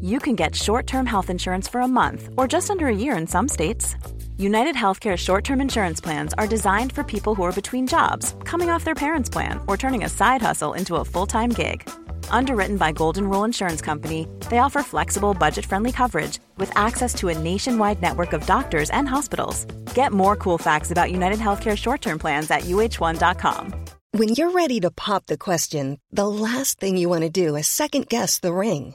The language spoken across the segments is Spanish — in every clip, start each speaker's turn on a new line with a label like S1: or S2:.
S1: you can get short term health insurance for a month or just under a year in some states. United Healthcare short term insurance plans are designed for people who are between jobs, coming off their parents' plan, or turning a side hustle into a full time gig. Underwritten by Golden Rule Insurance Company, they offer flexible, budget friendly coverage with access to a nationwide network of doctors and hospitals. Get more cool facts about United Healthcare short term plans at uh1.com.
S2: When you're ready to pop the question, the last thing you want to do is second guess the ring.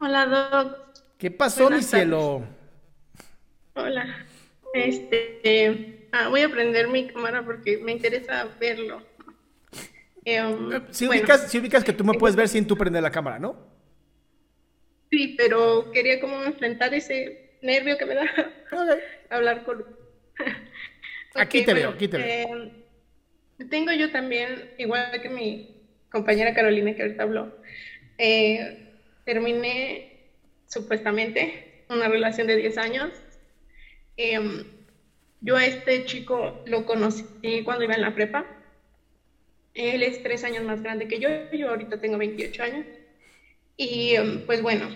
S3: Hola, Doc.
S4: ¿Qué pasó,
S3: Buenas
S4: mi cielo?
S3: Hola. Este, ah, voy a prender mi cámara porque me interesa verlo. Em,
S4: Eh, Si,
S3: bueno,
S4: ubicas, si ubicas que tú me puedes ver sin tú prender la cámara, ¿no?
S3: Sí, pero quería como enfrentar ese nervio que me da hablar con...
S4: Aquí te veo, aquí te veo.
S3: em, tengo yo también, igual que mi compañera Carolina que ahorita habló, eh, terminé supuestamente una relación de 10 años. Em, yo a este chico lo conocí cuando iba en la prepa. Él es tres años más grande que yo, yo ahorita tengo 28 años. Y em, pues bueno,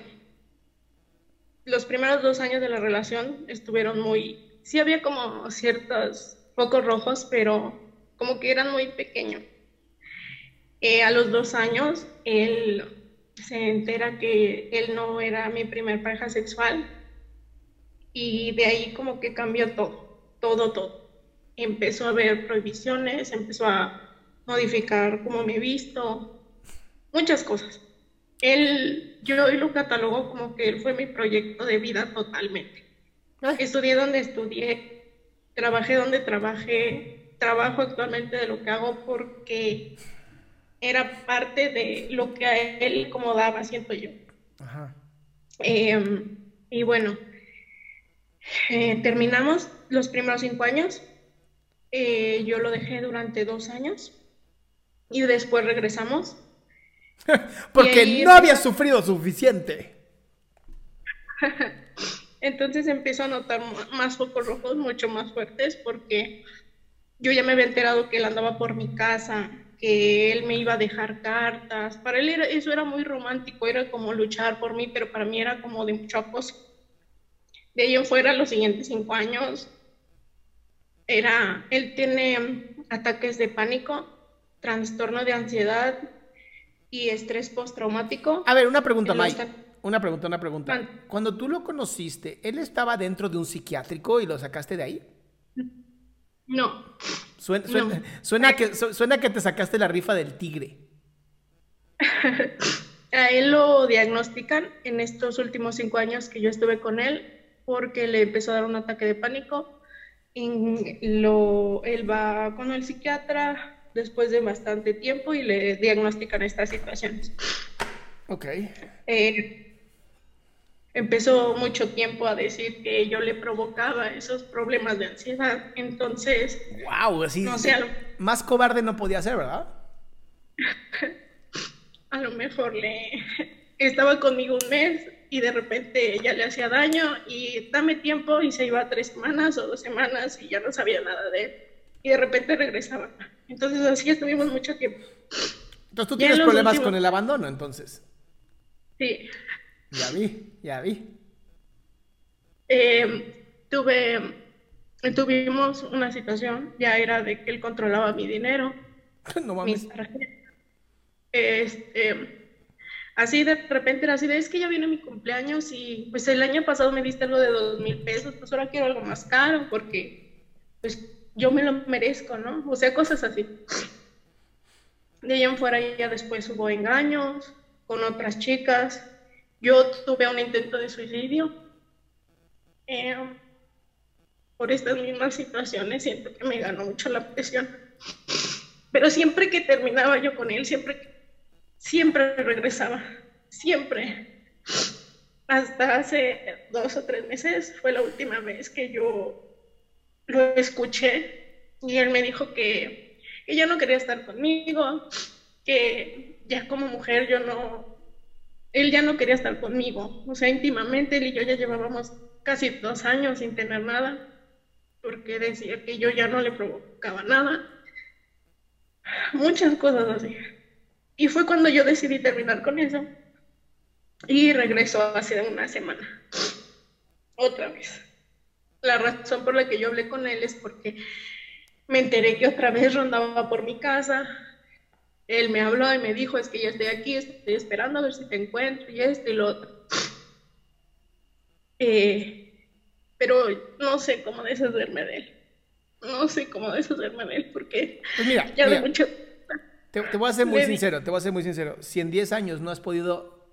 S3: los primeros dos años de la relación estuvieron muy, sí había como ciertos focos rojos, pero como que eran muy pequeños. Eh, a los dos años, él se entera que él no era mi primer pareja sexual y de ahí como que cambió todo, todo, todo. Empezó a haber prohibiciones, empezó a modificar cómo me he visto, muchas cosas. Él, yo hoy lo catalogo como que él fue mi proyecto de vida totalmente. Estudié donde estudié, trabajé donde trabajé, trabajo actualmente de lo que hago porque era parte de lo que a él como daba, siento yo.
S4: Ajá.
S3: Eh, y bueno, eh, terminamos los primeros cinco años. Eh, yo lo dejé durante dos años y después regresamos.
S4: Porque
S3: ahí
S4: no había sufrido suficiente.
S3: Entonces empiezo a notar más focos rojos mucho más fuertes porque yo ya me había enterado que él andaba por mi casa, que él me iba a dejar cartas. Para él era- eso era muy romántico, era como luchar por mí, pero para mí era como de mucho acoso. De ahí en fuera, los siguientes cinco años, era, él tiene ataques de pánico, trastorno de ansiedad y estrés postraumático.
S4: A ver, una pregunta, Mike. Una pregunta, una pregunta.
S3: Mande.
S4: Cuando tú lo conociste, ¿él estaba dentro de un psiquiátrico y lo sacaste de ahí?
S3: No,
S4: Suena, suena,
S3: No.
S4: suena que, su- suena que te sacaste la rifa del tigre.
S3: A él lo diagnostican en estos últimos cinco años que yo estuve con él porque le empezó a dar un ataque de pánico. Y lo, él va con el psiquiatra después de bastante tiempo y le diagnostican estas situaciones.
S4: Ok.
S3: Eh, empezó mucho tiempo a decir que yo le provocaba esos problemas de ansiedad. Entonces,
S4: Wow, así.
S3: No sé, a lo-
S4: Más cobarde no podía ser, ¿verdad?
S3: a lo mejor le estaba conmigo un mes y de repente ya le hacía daño y dame tiempo y se iba tres semanas o dos semanas y ya no sabía nada de él y de repente regresaba. Entonces así estuvimos mucho tiempo.
S4: Entonces tú
S3: Ya
S4: tienes problemas
S3: últimos-
S4: con el abandono, entonces.
S3: Sí.
S4: Ya vi, ya vi.
S3: Eh, tuve, tuvimos una situación, ya era de que él controlaba mi dinero,
S4: No mames.
S3: mis tarjetas. Este, así de repente era así de, es que ya viene mi cumpleaños y pues el año pasado me diste algo de dos mil pesos, pues ahora quiero algo más caro porque pues yo me lo merezco, ¿no? O sea, cosas así. De ahí en fuera ya después hubo engaños con otras chicas. Yo tuve un intento de suicidio. Eh, por estas mismas situaciones siento que me ganó mucho la presión. Pero siempre que terminaba yo con él, siempre, siempre regresaba. Siempre. Hasta hace dos o tres meses fue la última vez que yo lo escuché y él me dijo que que ya no quería estar conmigo, que ya como mujer yo no, él ya no quería estar conmigo, o sea, íntimamente él y yo ya llevábamos casi dos años sin tener nada, porque decía que yo ya no le provocaba nada, muchas cosas así. Y fue cuando yo decidí terminar con eso y regresó hace una semana, otra vez. La razón por la que yo hablé con él es porque me enteré que otra vez rondaba por mi casa. Él me habló y me dijo, es que ya estoy aquí, estoy esperando a ver si te encuentro y esto y lo otro. Eh, pero no sé cómo deshacerme de él. No sé cómo deshacerme de él porque
S4: pues mira,
S3: ya de mucho...
S4: Te, voy a ser muy sincero, te voy a ser muy sincero. Si en 10 años no has podido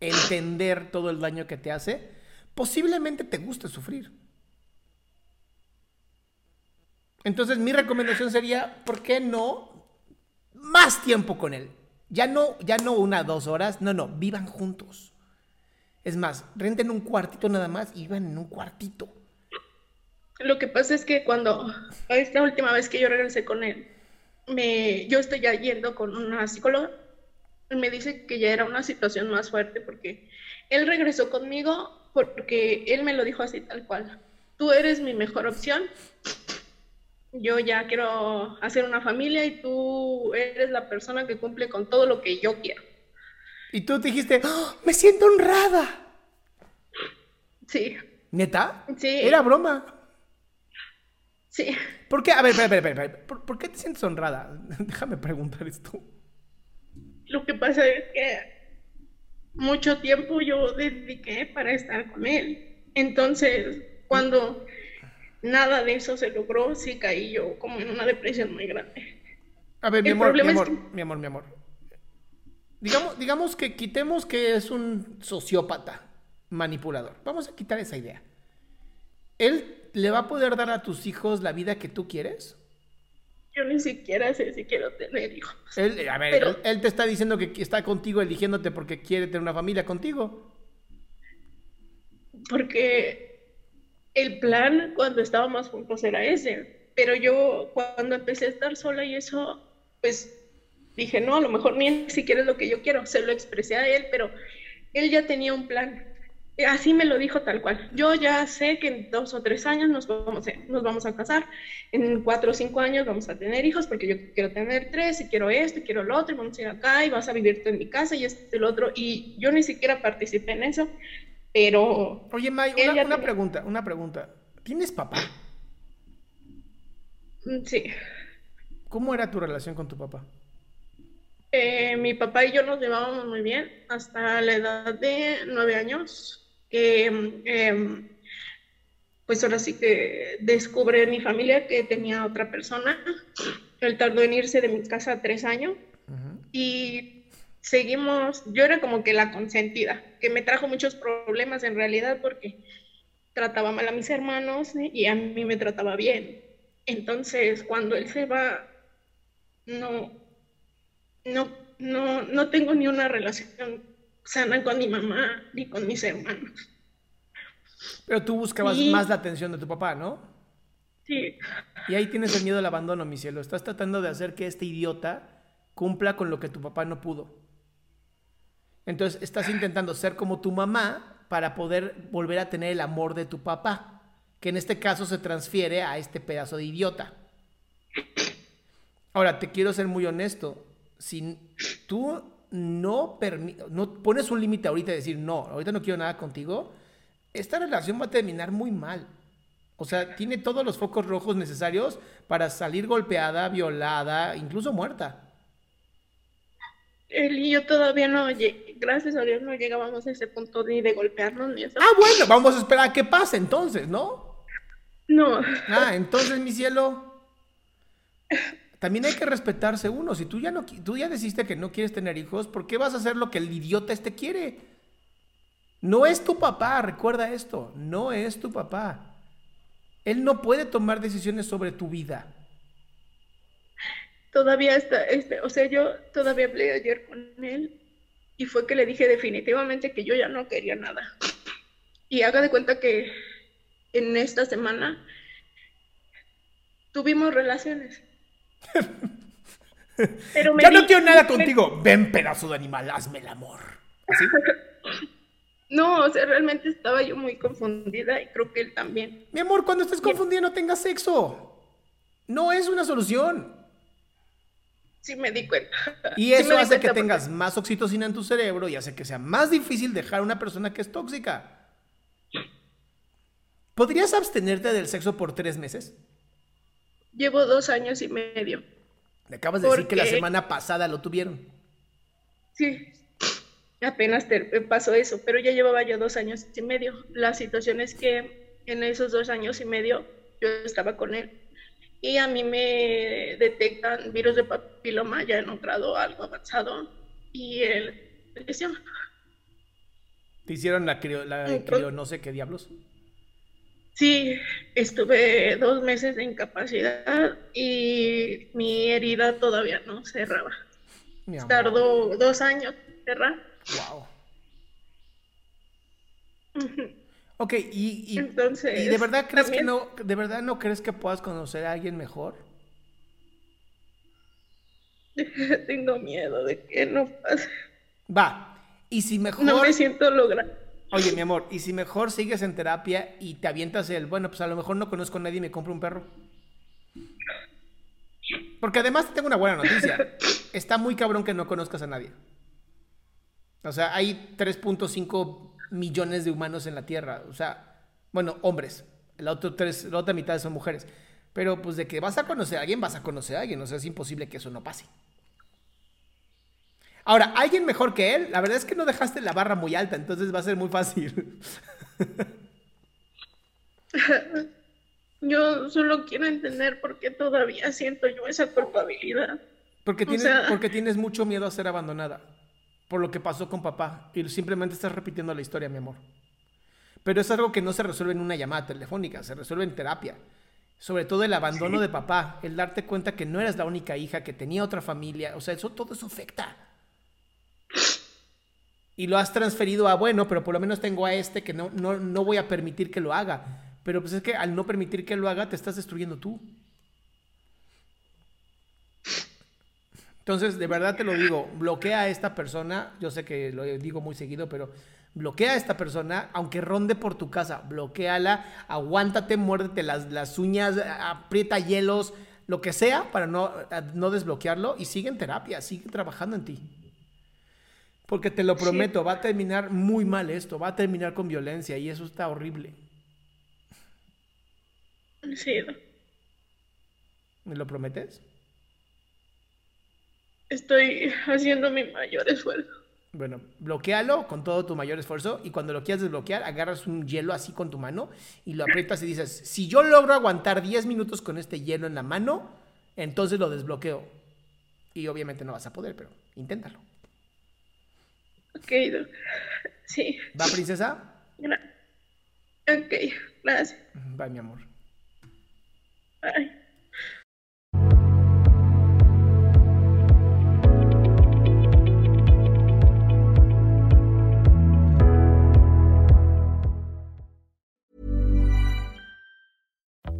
S4: entender todo el daño que te hace, posiblemente te guste sufrir. Entonces mi recomendación sería, ¿por qué no más tiempo con él? Ya no, ya no una, dos horas, no, no, vivan juntos. Es más, renten un cuartito nada más y vivan en un cuartito.
S3: Lo que pasa es que cuando, esta última vez que yo regresé con él, me, yo estoy ya yendo con una psicóloga, me dice que ya era una situación más fuerte porque él regresó conmigo porque él me lo dijo así tal cual. Tú eres mi mejor opción yo ya quiero hacer una familia y tú eres la persona que cumple con todo lo que yo quiero.
S4: Y tú dijiste, ¡Oh, me siento honrada.
S3: Sí.
S4: ¿Neta?
S3: Sí.
S4: Era broma.
S3: Sí.
S4: ¿Por qué? A ver, espera, espera, espera. ¿Por, qué te sientes honrada? Déjame preguntar esto.
S3: Lo que pasa es que mucho tiempo yo dediqué para estar con él. Entonces, cuando nada de eso se logró, sí caí yo como en una depresión muy grande.
S4: A ver, mi amor, mi amor, mi amor, mi amor. Digamos, digamos que quitemos que es un sociópata manipulador. Vamos a quitar esa idea. ¿Él le va a poder dar a tus hijos la vida que tú quieres?
S3: Yo ni siquiera sé si quiero tener hijos.
S4: Él, a ver, él te está diciendo que está contigo eligiéndote porque quiere tener una familia contigo.
S3: Porque el plan cuando estábamos juntos era ese, pero yo cuando empecé a estar sola y eso, pues dije, no, a lo mejor ni siquiera es lo que yo quiero, se lo expresé a él, pero él ya tenía un plan. Así me lo dijo tal cual. Yo ya sé que en dos o tres años nos vamos, a, nos vamos a casar, en cuatro o cinco años vamos a tener hijos, porque yo quiero tener tres, y quiero esto, y quiero lo otro, y vamos a ir acá, y vas a vivir tú en mi casa, y este y el otro. Y yo ni siquiera participé en eso. Pero.
S4: Oye, May, una, pregunta, una pregunta. ¿Tienes papá?
S3: Mm, sí.
S4: ¿Cómo era tu relación con tu papá?
S3: Eh, mi papá y yo nos llevábamos muy bien hasta la edad de nueve años, que em, pues ahora sí que descubre mi familia que tenía otra persona. Él tardó en irse de mi casa tres años y seguimos, yo era como que la consentida, que me trajo muchos problemas en realidad porque trataba mal a mis hermanos y a mí me trataba bien. Entonces, cuando él se va, no, no, no, no tengo ni una relación sana con mi mamá ni con mis hermanos.
S4: Pero tú buscabas más la atención de tu papá, ¿no?
S3: Sí.
S4: Y ahí tienes el miedo al abandono, mi cielo. Estás tratando de hacer que este idiota cumpla con lo que tu papá no pudo. Entonces estás intentando ser como tu mamá para poder volver a tener el amor de tu papá, que en este caso se transfiere a este pedazo de idiota. Ahora, te quiero ser muy honesto. Si tú no, pones un límite ahorita y decir, no, ahorita no quiero nada contigo, esta relación va a terminar muy mal. O sea, tiene todos los focos rojos necesarios para salir golpeada, violada, incluso muerta
S3: y yo todavía no, gracias a Dios, no llegábamos a ese punto ni de golpearnos ni eso.
S4: Ah, bueno, vamos a esperar a que pase entonces, ¿no?
S3: No.
S4: Ah, entonces, mi cielo, también hay que respetarse uno. Si tú ya no, tú ya decidiste que no quieres tener hijos, ¿por qué vas a hacer lo que el idiota este quiere? No es tu papá, recuerda esto, no es tu papá. Él no puede tomar decisiones sobre tu vida.
S3: Todavía está, este, o sea, yo todavía hablé ayer con él y fue que le dije definitivamente que yo ya no quería nada. Y haga de cuenta que en esta semana tuvimos relaciones.
S4: Pero ya no quiero nada contigo. Ven, pedazo de animal, hazme el amor.
S3: No, o sea, realmente estaba yo muy confundida y creo que él también.
S4: Mi amor, cuando estés confundida no tengas sexo. No es una solución.
S3: Sí me di cuenta.
S4: Y eso hace que tengas más oxitocina en tu cerebro y hace que sea más difícil dejar a una persona que es tóxica. ¿Podrías abstenerte del sexo por tres meses?
S3: Llevo dos años y medio.
S4: Me acabas de decir que la semana pasada lo tuvieron.
S3: Sí, apenas pasó eso, pero ya llevaba yo dos años y medio. La situación es que en esos dos años y medio yo estaba con él y a mí me detectan virus de papiloma ya en un grado algo avanzado y él
S4: ¿Te hicieron la crio, la no sé qué diablos?
S3: Sí, estuve dos meses de incapacidad y mi herida todavía no cerraba. Tardó dos años cerrar. Wow.
S4: Ok, y, Entonces, ¿y de verdad crees que no, de verdad no crees que puedas conocer a alguien mejor?
S3: Tengo miedo de que no pase.
S4: Va, y si mejor...
S3: No me siento logrado.
S4: Oye, mi amor, ¿y si mejor sigues en terapia y te avientas el, bueno, pues a lo mejor no conozco a nadie y me compro un perro? Porque además te tengo una buena noticia. Está muy cabrón que no conozcas a nadie. O sea, hay 3.5 millones de humanos en la Tierra. O sea, bueno, hombres. La, otro tres, la otra mitad son mujeres. Pero pues de que vas a conocer a alguien, vas a conocer a alguien. O sea, es imposible que eso no pase. Ahora, alguien mejor que él, la verdad es que no dejaste la barra muy alta, entonces va a ser muy fácil.
S3: Yo solo quiero entender por qué todavía siento yo esa culpabilidad.
S4: Porque tienes, porque tienes mucho miedo a ser abandonada por lo que pasó con papá y simplemente estás repitiendo la historia, mi amor. Pero es algo que no se resuelve en una llamada telefónica, se resuelve en terapia. Sobre todo el abandono de papá, el darte cuenta que no eras la única hija, que tenía otra familia, o sea, eso todo eso afecta. Y lo has transferido a, bueno, pero por lo menos tengo a este que no, no, no voy a permitir que lo haga. Pero pues es que al no permitir que lo haga, te estás destruyendo tú. Entonces, de verdad te lo digo, bloquea a esta persona, yo sé que lo digo muy seguido, pero bloquea a esta persona, aunque ronde por tu casa, bloqueala, aguántate, muérdete las, las uñas, aprieta hielos, lo que sea para no, no desbloquearlo y sigue en terapia, sigue trabajando en ti. Porque te lo prometo, va a terminar muy mal esto, va a terminar con violencia y eso está horrible.
S3: Sí.
S4: ¿Me lo prometes?
S3: Estoy haciendo mi mayor esfuerzo.
S4: Bueno, bloquealo con todo tu mayor esfuerzo y cuando lo quieras desbloquear, agarras un hielo así con tu mano y lo aprietas y dices, si yo logro aguantar 10 minutos con este hielo en la mano, entonces lo desbloqueo. Y obviamente no vas a poder, pero inténtalo.
S3: Ok, sí.
S4: ¿Va, princesa?
S3: ok, gracias.
S4: Bye, mi amor.
S3: Bye.